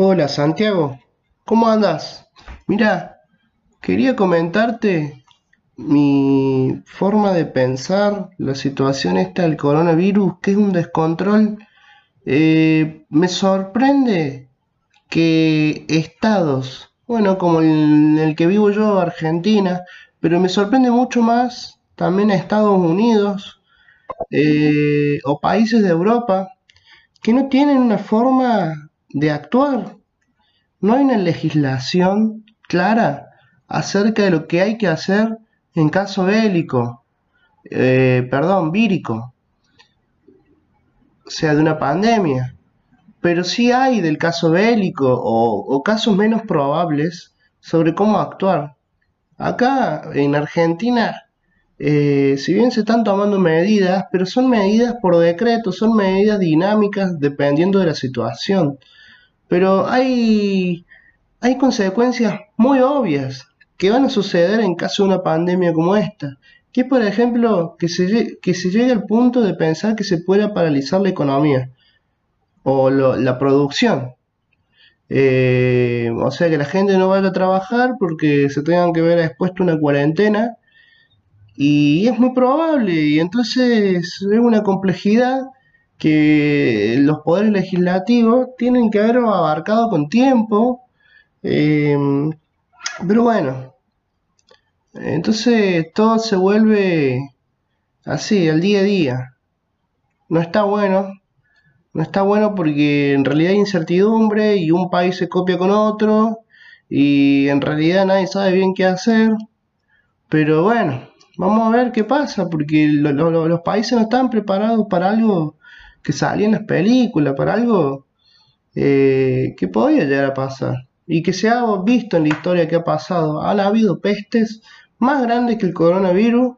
Hola Santiago, ¿cómo andas? Mira, quería comentarte mi forma de pensar la situación esta del coronavirus, que es un descontrol. Eh, me sorprende que estados, bueno, como el, el que vivo yo, Argentina, pero me sorprende mucho más también a Estados Unidos eh, o países de Europa que no tienen una forma de actuar. No hay una legislación clara acerca de lo que hay que hacer en caso bélico, eh, perdón, vírico, o sea, de una pandemia. Pero sí hay del caso bélico o, o casos menos probables sobre cómo actuar. Acá en Argentina eh, si bien se están tomando medidas, pero son medidas por decreto, son medidas dinámicas dependiendo de la situación. Pero hay, hay consecuencias muy obvias que van a suceder en caso de una pandemia como esta. Que por ejemplo, que se, que se llegue al punto de pensar que se pueda paralizar la economía o la producción. Eh, o sea, que la gente no vaya a trabajar porque se tengan que ver expuesto una cuarentena y es muy probable, y entonces es una complejidad que los poderes legislativos tienen que haber abarcado con tiempo. Em, pero bueno, entonces todo se vuelve así, al día a día. No está bueno, no está bueno porque en realidad hay incertidumbre y un país se copia con otro y en realidad nadie sabe bien qué hacer. Pero bueno, Vamos a ver qué pasa, porque los países no están preparados para algo que salía en las películas, para algo eh, que podía llegar a pasar. Y que se ha visto en la historia que ha pasado. Han habido pestes más grandes que el coronavirus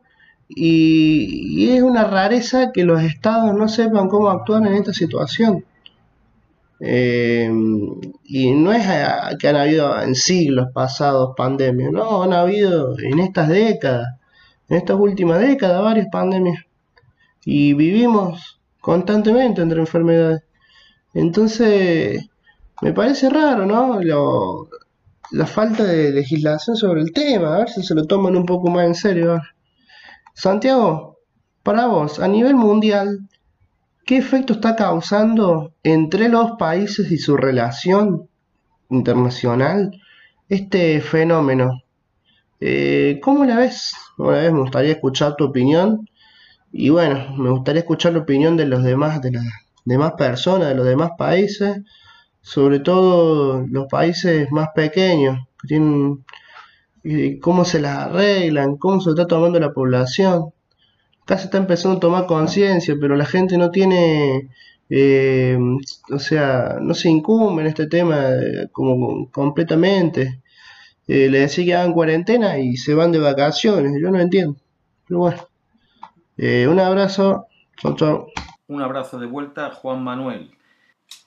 y, es una rareza que los estados no sepan cómo actuar en esta situación. Eh, y no es que han habido en siglos pasados pandemias, no, han habido en estas décadas en estas últimas décadas varias pandemias y vivimos constantemente entre enfermedades. Entonces, me parece raro, ¿no? la falta de legislación sobre el tema, a ver si se lo toman un poco más en serio. Santiago, para vos, a nivel mundial, ¿qué efecto está causando entre los países y su relación internacional este fenómeno? Eh, ¿Cómo la ves? Una vez me gustaría escuchar tu opinión y bueno, me gustaría escuchar la opinión de los demás, de las demás personas, de los demás países, sobre todo los países más pequeños, que tienen cómo se las arreglan, cómo se está tomando la población. Acá se está empezando a tomar conciencia, pero la gente no tiene, eh, o sea, no se incumbe en este tema eh, como completamente. Eh, le decía que hagan cuarentena y se van de vacaciones. Yo no entiendo. Pero bueno. Eh, un abrazo. Chau, chau. Un abrazo de vuelta, Juan Manuel.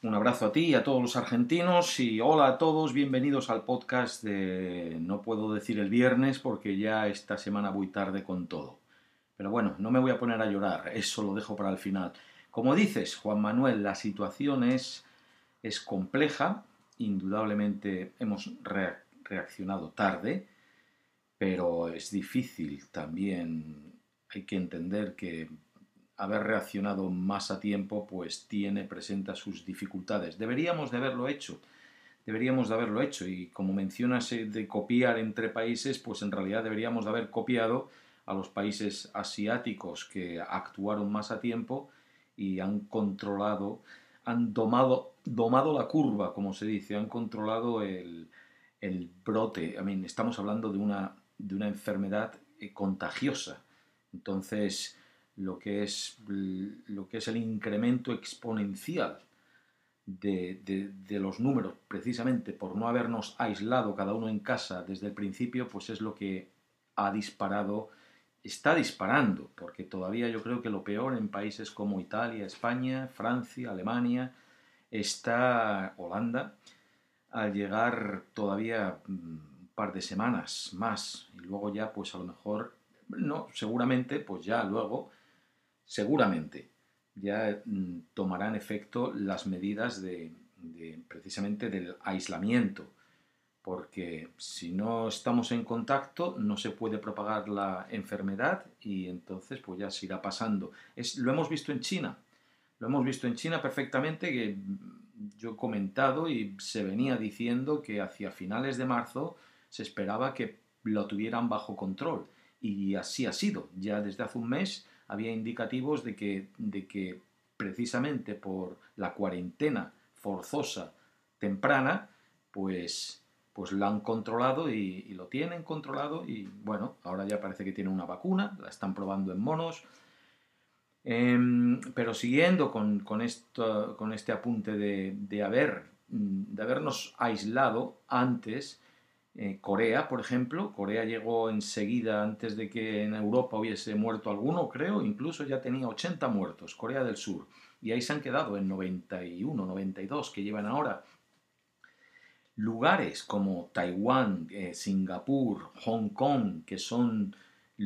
Un abrazo a ti y a todos los argentinos y hola a todos, bienvenidos al podcast de No puedo decir el viernes porque ya esta semana voy tarde con todo. Pero bueno, no me voy a poner a llorar, eso lo dejo para el final. Como dices, Juan Manuel, la situación es, es compleja, indudablemente hemos reaccionado reaccionado tarde, pero es difícil también, hay que entender que haber reaccionado más a tiempo pues tiene, presenta sus dificultades. Deberíamos de haberlo hecho, deberíamos de haberlo hecho. Y como mencionas eh, de copiar entre países, pues en realidad deberíamos de haber copiado a los países asiáticos que actuaron más a tiempo y han controlado, han domado, domado la curva, como se dice, han controlado el, el brote, estamos hablando de una, de una enfermedad eh, contagiosa. Entonces, lo que es, lo que es el incremento exponencial de, de, los números, precisamente por no habernos aislado cada uno en casa desde el principio, pues es lo que ha disparado, está disparando, porque todavía yo creo que lo peor en países como Italia, España, Francia, Alemania, está Holanda, al llegar todavía mm, un par de semanas más. Y luego ya pues a lo mejor no seguramente pues ya luego seguramente ya mm, tomarán efecto las medidas de, precisamente del aislamiento, porque si no estamos en contacto no se puede propagar la enfermedad y entonces pues ya se irá pasando. Es, lo hemos visto en China, lo hemos visto en China perfectamente, que yo he comentado y se venía diciendo que hacia finales de marzo se esperaba que lo tuvieran bajo control. Y así ha sido. Ya desde hace un mes había indicativos de que, de que precisamente por la cuarentena forzosa temprana, pues, pues lo han controlado y, lo tienen controlado y bueno, ahora ya parece que tiene una vacuna, la están probando en monos. Em, pero siguiendo con, esto, con este apunte de, de, haber, de habernos aislado antes, eh, Corea, por ejemplo, Corea llegó enseguida antes de que en Europa hubiese muerto alguno, creo, incluso ya tenía 80 muertos, Corea del Sur, y ahí se han quedado en 91, 92 que llevan ahora. Lugares como Taiwán, eh, Singapur, Hong Kong, que son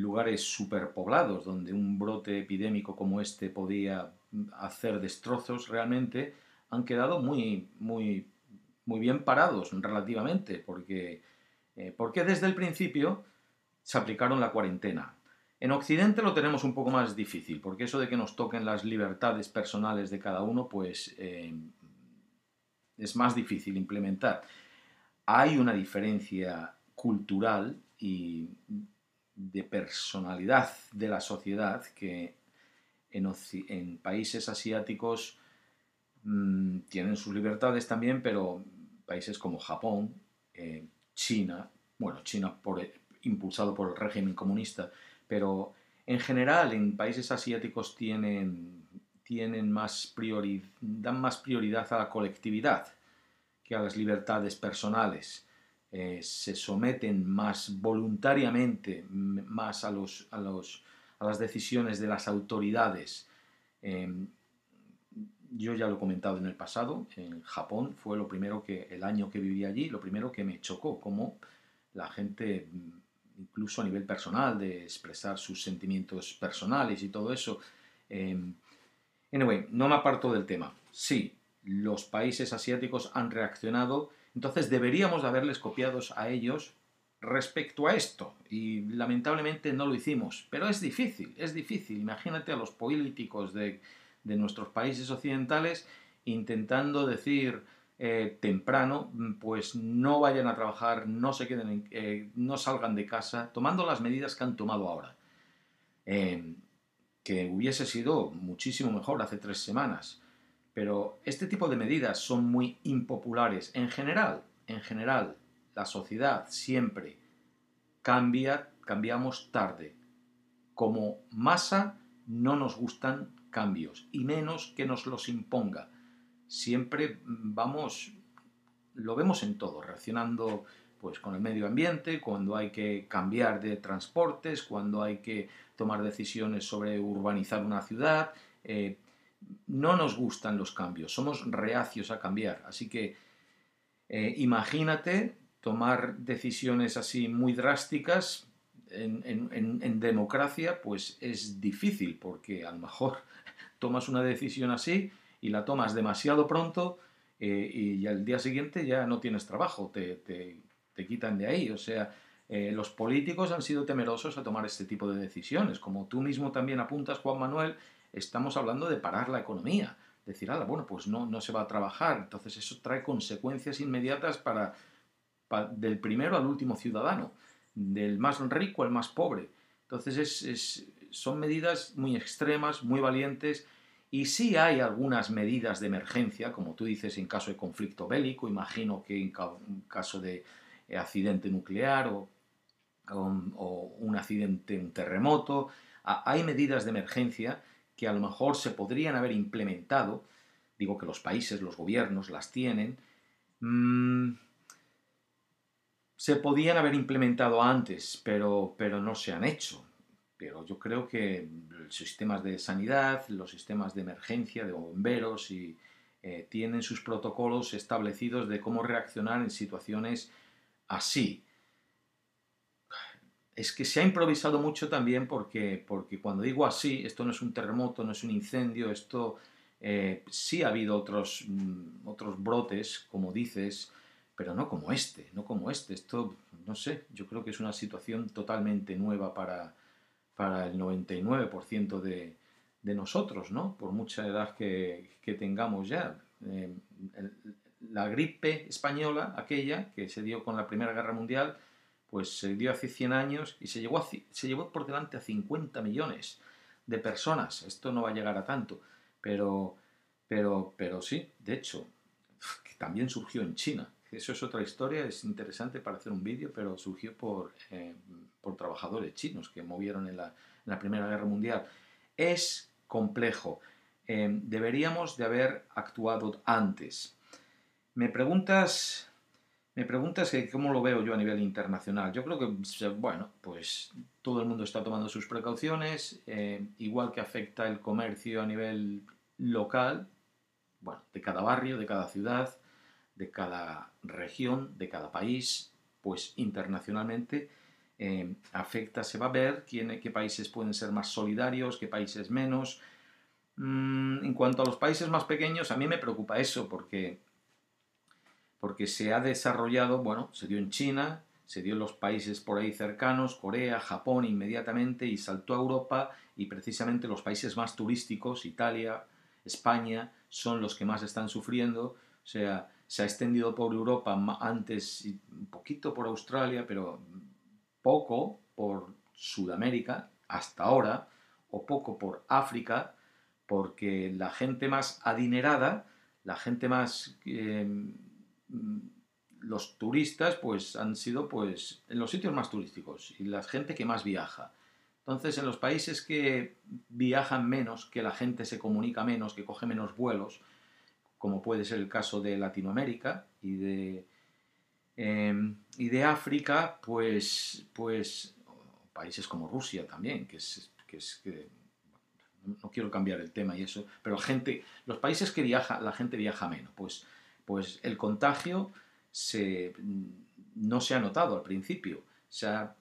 lugares superpoblados donde un brote epidémico como este podía hacer destrozos realmente, han quedado muy, muy, muy bien parados relativamente, porque eh, porque desde el principio se aplicaron la cuarentena. En Occidente lo tenemos un poco más difícil, porque eso de que nos toquen las libertades personales de cada uno, pues eh, es más difícil implementar. Hay una diferencia cultural y de personalidad de la sociedad que en, países asiáticos mm, tienen sus libertades también, pero países como Japón, eh, China, bueno, China impulsado por el régimen comunista, pero en general en países asiáticos tienen, tienen más dan más prioridad a la colectividad que a las libertades personales. Eh, se someten más voluntariamente más a, los, a, los, a las decisiones de las autoridades. Em, yo ya lo he comentado en el pasado, en Japón fue lo primero que, el año que viví allí, lo primero que me chocó, como la gente, mm, incluso a nivel personal, de expresar sus sentimientos personales y todo eso. Eh, anyway, no me aparto del tema. Sí, los países asiáticos han reaccionado, entonces deberíamos de haberles copiado a ellos respecto a esto. Y lamentablemente no lo hicimos. Pero es difícil, es difícil. Imagínate a los políticos de de nuestros países occidentales intentando decir eh, temprano, pues no vayan a trabajar, no se queden, eh, no salgan de casa, tomando las medidas que han tomado ahora. Em, que hubiese sido muchísimo mejor hace tres semanas. Pero este tipo de medidas son muy impopulares. En general, en general, la sociedad siempre cambia, cambiamos tarde. Como masa no nos gustan cambios y menos que nos los imponga. Siempre vamos, lo vemos en todo, reaccionando pues con el medio ambiente, cuando hay que cambiar de transportes, cuando hay que tomar decisiones sobre urbanizar una ciudad. Eh, no nos gustan los cambios, somos reacios a cambiar. Así que eh, imagínate tomar decisiones así muy drásticas en, democracia, pues es difícil, porque a lo mejor tomas una decisión así y la tomas demasiado pronto eh, y al día siguiente ya no tienes trabajo, te, te, quitan de ahí. O sea, eh, los políticos han sido temerosos a tomar este tipo de decisiones. Como tú mismo también apuntas, Juan Manuel, estamos hablando de parar la economía. Decir, ah, bueno, pues no, no se va a trabajar. Entonces eso trae consecuencias inmediatas para, del primero al último ciudadano, del más rico al más pobre. Entonces es, son medidas muy extremas, muy valientes, y sí hay algunas medidas de emergencia, como tú dices, en caso de conflicto bélico, imagino que en caso de eh, accidente nuclear o, un accidente, un terremoto, hay medidas de emergencia que a lo mejor se podrían haber implementado, digo que los países, los gobiernos las tienen, mm, se podían haber implementado antes, pero, pero no se han hecho. Pero yo creo que los sistemas de sanidad, los sistemas de emergencia, de bomberos, y, eh, tienen sus protocolos establecidos de cómo reaccionar en situaciones así. Es que se ha improvisado mucho también porque, porque cuando digo así, esto no es un terremoto, no es un incendio, esto Eh, sí ha habido otros, mm, otros brotes, como dices, pero no como este, no como este. Esto, no sé, yo creo que es una situación totalmente nueva para, para el 99% de, de nosotros, ¿no? Por mucha edad que, que tengamos ya. Eh, la gripe española, aquella que se dio con la Primera Guerra Mundial, pues se dio hace 100 años y se llevó, se llevó por delante a 50 millones de personas. Esto no va a llegar a tanto, pero, pero, pero sí, de hecho, también surgió en China. Eso es otra historia, es interesante para hacer un vídeo, pero surgió por, eh, por trabajadores chinos que movieron en la, en la Primera Guerra Mundial. Es complejo. Eh, deberíamos de haber actuado antes. Me preguntas, me preguntas que cómo lo veo yo a nivel internacional. Yo creo que, bueno, pues todo el mundo está tomando sus precauciones, eh, igual que afecta el comercio a nivel local, bueno, de cada barrio, de cada ciudad, de cada región, de cada país, pues internacionalmente eh, afecta, se va a ver quién, qué países pueden ser más solidarios, qué países menos. Mm, en cuanto a los países más pequeños, a mí me preocupa eso porque, porque se ha desarrollado, bueno, se dio en China, se dio en los países por ahí cercanos, Corea, Japón inmediatamente y saltó a Europa y precisamente los países más turísticos, Italia, España, son los que más están sufriendo. O sea, se ha extendido por Europa antes un poquito por Australia, pero poco por Sudamérica hasta ahora, o poco por África, porque la gente más adinerada, la gente más... Em, los turistas pues han sido pues en los sitios más turísticos y la gente que más viaja. Entonces en los países que viajan menos, que la gente se comunica menos, que coge menos vuelos, como puede ser el caso de Latinoamérica y de Em, y de África, pues, pues países como Rusia también, que es, que es que, no quiero cambiar el tema y eso, pero gente, los países que viaja, la gente viaja menos, pues, pues el contagio se, no se ha notado al principio, se ha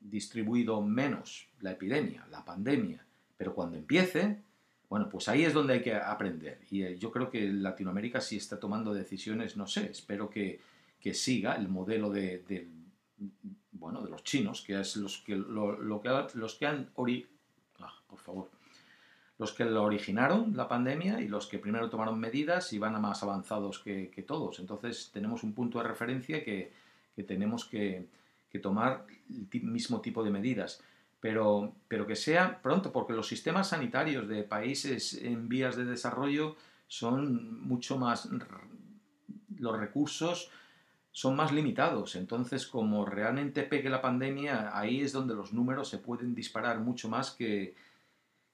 distribuido menos la epidemia, la pandemia, pero cuando empiece, bueno, pues ahí es donde hay que aprender. Y eh, yo creo que Latinoamérica sí está tomando decisiones, no sé, espero que, que siga el modelo de, bueno, de los chinos, que es los que, lo, que los que han ah, por favor, los que lo originaron la pandemia y los que primero tomaron medidas y van a más avanzados que, todos. Entonces tenemos un punto de referencia que, tenemos que, tomar el mismo tipo de medidas. Pero, pero que sea pronto, porque los sistemas sanitarios de países en vías de desarrollo son mucho más los recursos son más limitados. Entonces, como realmente pegue la pandemia, ahí es donde los números se pueden disparar mucho más que,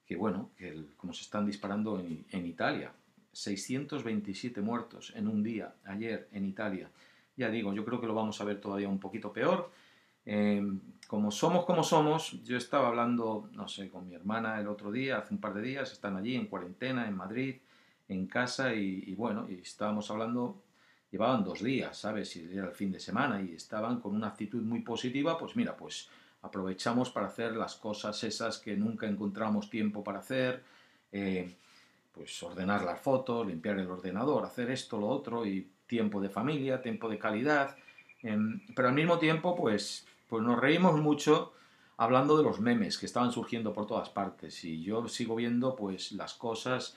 que bueno, que como se están disparando en, Italia. 627 muertos en un día, ayer en Italia. Ya digo, yo creo que lo vamos a ver todavía un poquito peor. Em, como somos como somos, yo estaba hablando, no sé, con mi hermana el otro día, hace un par de días, están allí en cuarentena, en Madrid, en casa, y, y bueno, y estábamos hablando llevaban dos días, ¿sabes? Y era el fin de semana y estaban con una actitud muy positiva, pues mira, pues aprovechamos para hacer las cosas esas que nunca encontramos tiempo para hacer, eh, pues ordenar las fotos, limpiar el ordenador, hacer esto, lo otro, y tiempo de familia, tiempo de calidad, em, pero al mismo tiempo, pues, pues nos reímos mucho hablando de los memes que estaban surgiendo por todas partes, y yo sigo viendo, pues, las cosas,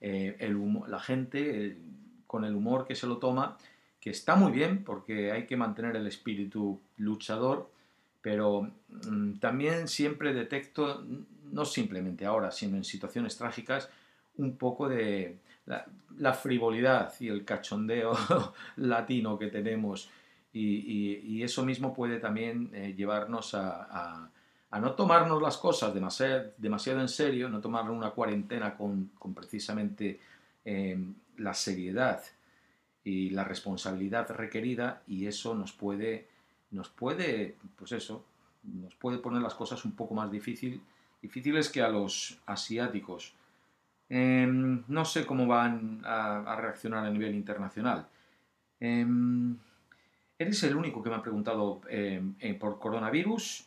eh, el la gente con el humor que se lo toma, que está muy bien porque hay que mantener el espíritu luchador, pero mm, también siempre detecto, no simplemente ahora, sino en situaciones trágicas, un poco de la, frivolidad y el cachondeo latino que tenemos. Y, eso mismo puede también eh, llevarnos a, no tomarnos las cosas demasiado, demasiado en serio, no tomar una cuarentena con, precisamente eh, la seriedad y la responsabilidad requerida y eso nos puede, nos puede, pues eso, nos puede poner las cosas un poco más difícil, difíciles que a los asiáticos. Em, no sé cómo van a, reaccionar a nivel internacional. Em, eres el único que me ha preguntado em, eh, por coronavirus,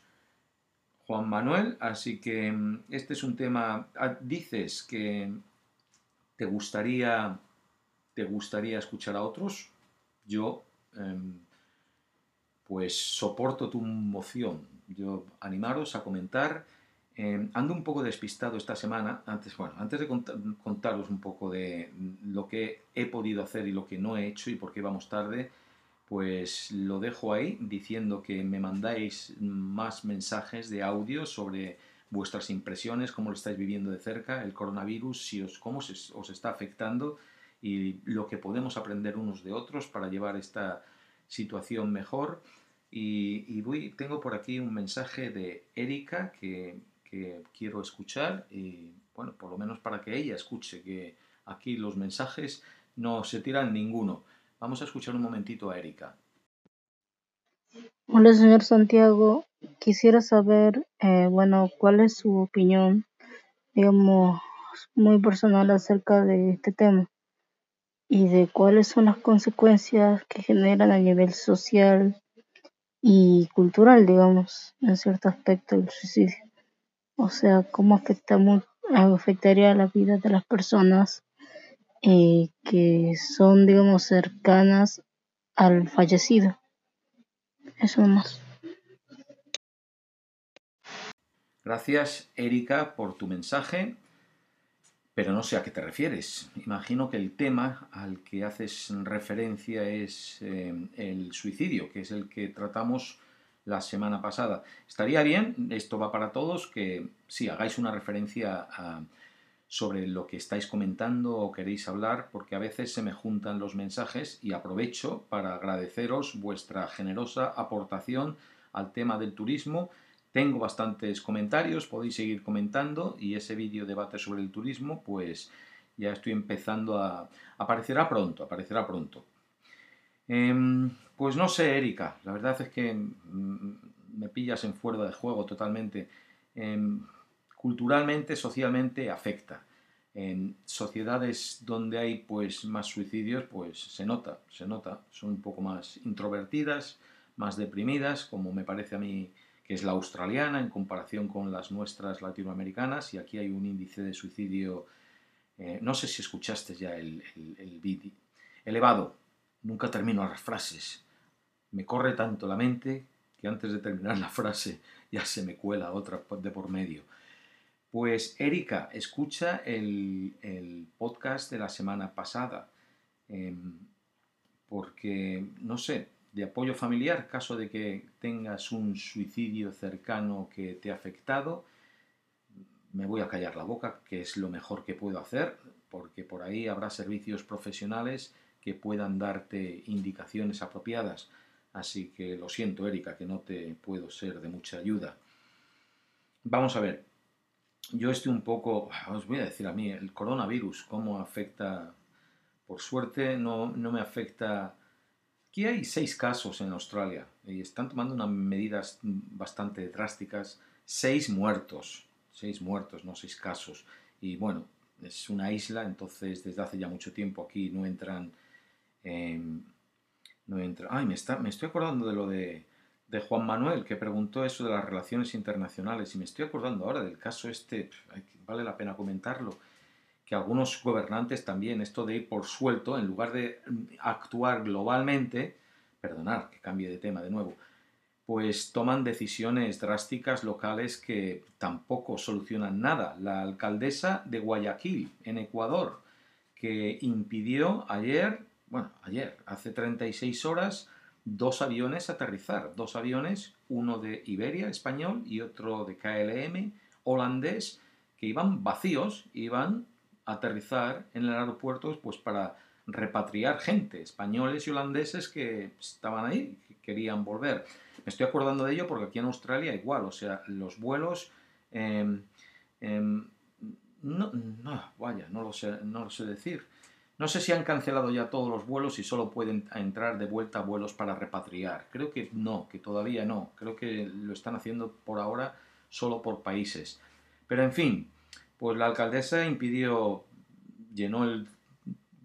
Juan Manuel, así que este es un tema, ah, dices que ¿Te gustaría, te gustaría escuchar a otros? Yo, pues soporto tu moción. Yo animaros a comentar. Em, ando un poco despistado esta semana. Antes, bueno, antes de contaros un poco de lo que he podido hacer y lo que no he hecho y por qué vamos tarde, pues lo dejo ahí diciendo que me mandáis más mensajes de audio sobre vuestras impresiones, cómo lo estáis viviendo de cerca, el coronavirus, si os, cómo os está afectando y lo que podemos aprender unos de otros para llevar esta situación mejor. Y, voy, tengo por aquí un mensaje de Erika que, que quiero escuchar y bueno, por lo menos para que ella escuche que aquí los mensajes no se tiran ninguno. Vamos a escuchar un momentito a Erika. Hola, señor Santiago. Quisiera saber, eh, bueno, cuál es su opinión, digamos, muy personal acerca de este tema y de cuáles son las consecuencias que generan a nivel social y cultural, digamos, en cierto aspecto el suicidio. O sea, cómo afecta, afectaría la vida de las personas eh, que son, digamos, cercanas al fallecido. Eso más. Gracias, Erika, por tu mensaje, pero no sé a qué te refieres. Imagino que el tema al que haces referencia es eh, el suicidio, que es el que tratamos la semana pasada. Estaría bien, esto va para todos, que sí, hagáis una referencia sobre lo que estáis comentando o queréis hablar, porque a veces se me juntan los mensajes y aprovecho para agradeceros vuestra generosa aportación al tema del turismo tengo bastantes comentarios, podéis seguir comentando y ese vídeo debate sobre el turismo, pues ya estoy empezando a... aparecerá pronto, aparecerá pronto. Em, pues no sé, Erika, la verdad es que mm, me pillas en fuera de juego totalmente. Em, culturalmente, socialmente afecta. En sociedades donde hay pues más suicidios, pues se nota, se nota. Son un poco más introvertidas, más deprimidas, como me parece a mí que es la australiana en comparación con las nuestras latinoamericanas, y aquí hay un índice de suicidio, eh, no sé si escuchaste ya el, el, vídeo, elevado, nunca termino las frases, me corre tanto la mente que antes de terminar la frase ya se me cuela otra de por medio. Pues Erika, escucha el, podcast de la semana pasada, em, porque, no sé, de apoyo familiar, caso de que tengas un suicidio cercano que te ha afectado, me voy a callar la boca, que es lo mejor que puedo hacer, porque por ahí habrá servicios profesionales que puedan darte indicaciones apropiadas. Así que lo siento, Erika, que no te puedo ser de mucha ayuda. Vamos a ver, yo estoy un poco, os voy a decir a mí, el coronavirus, cómo afecta, por suerte no, no me afecta Aquí hay seis casos en Australia y están tomando unas medidas bastante drásticas. Seis muertos, seis muertos, no seis casos. Y bueno, es una isla, entonces desde hace ya mucho tiempo aquí no entran... no entra, ay, me, está, me estoy acordando de lo de, de Juan Manuel, que preguntó eso de las relaciones internacionales. Y me estoy acordando ahora del caso este, vale la pena comentarlo que algunos gobernantes también, esto de ir por suelto, en lugar de actuar globalmente, perdonar que cambie de tema de nuevo, pues toman decisiones drásticas locales que tampoco solucionan nada. La alcaldesa de Guayaquil, en Ecuador, que impidió ayer, bueno, ayer, hace 36 horas, dos aviones aterrizar. Dos aviones, uno de Iberia, español, y otro de KLM, holandés, que iban vacíos, iban aterrizar en el aeropuerto pues para repatriar gente, españoles y holandeses que estaban ahí, que querían volver. Me estoy acordando de ello porque aquí en Australia igual, o sea, los vuelos... Em, em, no, no, vaya, no lo, sé, no lo sé decir. No sé si han cancelado ya todos los vuelos y solo pueden entrar de vuelta vuelos para repatriar. Creo que no, que todavía no. Creo que lo están haciendo por ahora solo por países. Pero en fin, pues la alcaldesa impidió, llenó el,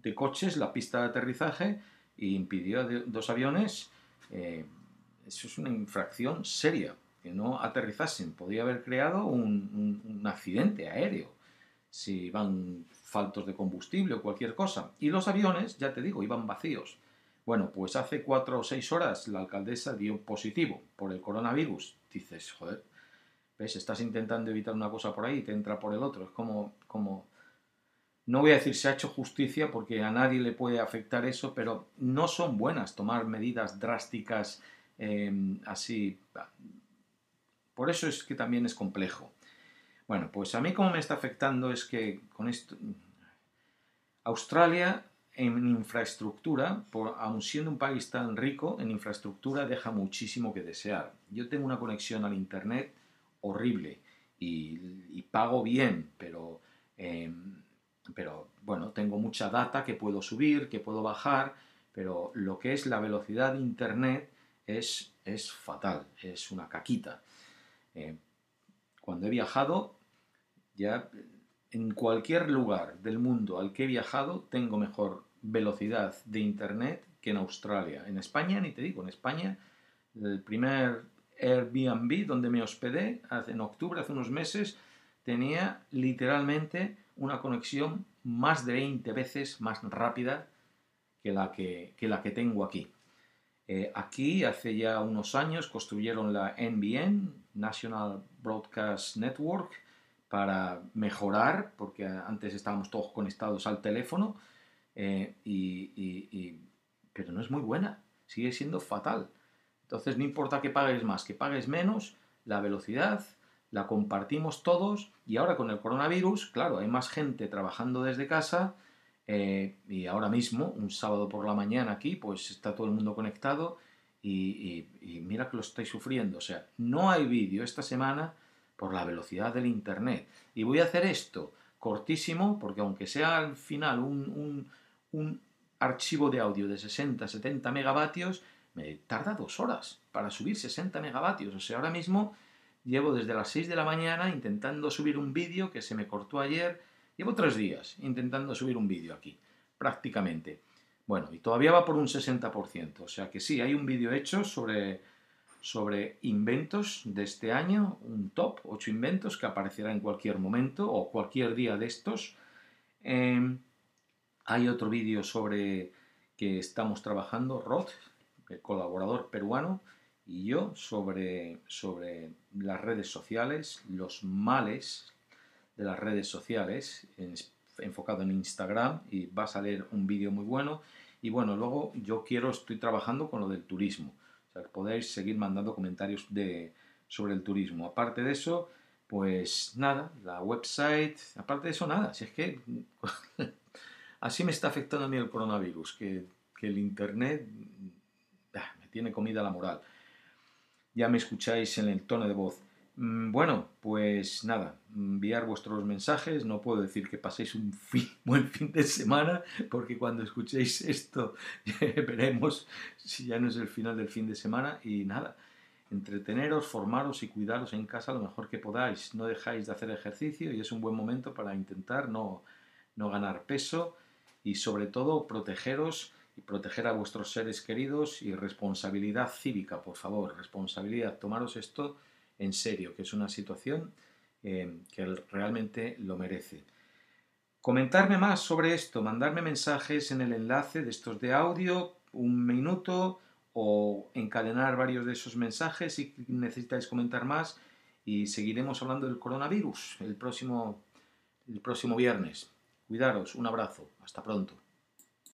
de coches la pista de aterrizaje e impidió dos aviones. Eh, eso es una infracción seria, que no aterrizasen. Podría haber creado un, accidente aéreo. si van faltos de combustible o cualquier cosa. Y los aviones, ya te digo, iban vacíos. Bueno, pues hace cuatro o seis horas la alcaldesa dio positivo por el coronavirus. Dices, joder, ves, estás intentando evitar una cosa por ahí y te entra por el otro. Es como, como, no voy a decir se ha hecho justicia porque a nadie le puede afectar eso, pero no son buenas tomar medidas drásticas em, así. Por eso es que también es complejo. Bueno, pues a mí como me está afectando es que con esto... Australia en infraestructura, aun siendo un país tan rico, en infraestructura deja muchísimo que desear. Yo tengo una conexión al Internet horrible y, pago bien, pero, em, pero bueno, tengo mucha data que puedo subir, que puedo bajar, pero lo que es la velocidad de Internet es, es fatal, es una caquita. Eh, cuando he viajado, ya en cualquier lugar del mundo al que he viajado, tengo mejor velocidad de Internet que en Australia. En España, ni te digo, en España, el primer Airbnb donde me hospedé en octubre, hace unos meses, tenía literalmente una conexión más de 20 veces más rápida que la que, la que tengo aquí. Eh, aquí, hace ya unos años, construyeron la NBN, National Broadcast Network, para mejorar, porque antes estábamos todos conectados al teléfono, eh, y, pero no es muy buena, sigue siendo fatal. Entonces no importa que pagues más, que pagues menos, la velocidad la compartimos todos y ahora con el coronavirus, claro, hay más gente trabajando desde casa eh, y ahora mismo, un sábado por la mañana aquí, pues está todo el mundo conectado y, y mira que lo estáis sufriendo. O sea, no hay vídeo esta semana por la velocidad del Internet. Y voy a hacer esto cortísimo, porque aunque sea al final un, un archivo de audio de 60, 70 megavatios, me tarda dos horas para subir 60 megavatios. O sea, ahora mismo llevo desde las 6 de la mañana intentando subir un vídeo que se me cortó ayer. Llevo tres días intentando subir un vídeo aquí, prácticamente. Bueno, y todavía va por un 60%. O sea que sí, hay un vídeo hecho sobre, sobre inventos de este año, un top, 8 inventos que aparecerá en cualquier momento o cualquier día de estos. Em, hay otro vídeo sobre que estamos trabajando, Rod, el colaborador peruano, y yo sobre, sobre las redes sociales, los males de las redes sociales, enfocado en Instagram, y va a salir un vídeo muy bueno. Y bueno, luego yo quiero, estoy trabajando con lo del turismo. Podéis seguir mandando comentarios de, sobre el turismo. Aparte de eso, pues nada, la website, aparte de eso, nada. Si es que Así me está afectando a mí el coronavirus, que, el Internet tiene comida la moral. Ya me escucháis en el tono de voz. Mm, bueno, pues nada, enviar vuestros mensajes. No puedo decir que paséis un buen fin de semana, porque cuando escuchéis esto veremos si ya no es el final del fin de semana. Y nada, entreteneros, formaros y cuidaros en casa lo mejor que podáis. No dejáis de hacer ejercicio y es un buen momento para intentar no, no ganar peso y sobre todo protegeros y proteger a vuestros seres queridos y responsabilidad cívica, por favor, responsabilidad, tomaros esto en serio, que es una situación eh, que realmente lo merece. Comentarme más sobre esto, mandarme mensajes en el enlace de estos de audio, un minuto, o encadenar varios de esos mensajes si necesitáis comentar más y seguiremos hablando del coronavirus el próximo, el próximo viernes. Cuidaros, un abrazo, hasta pronto.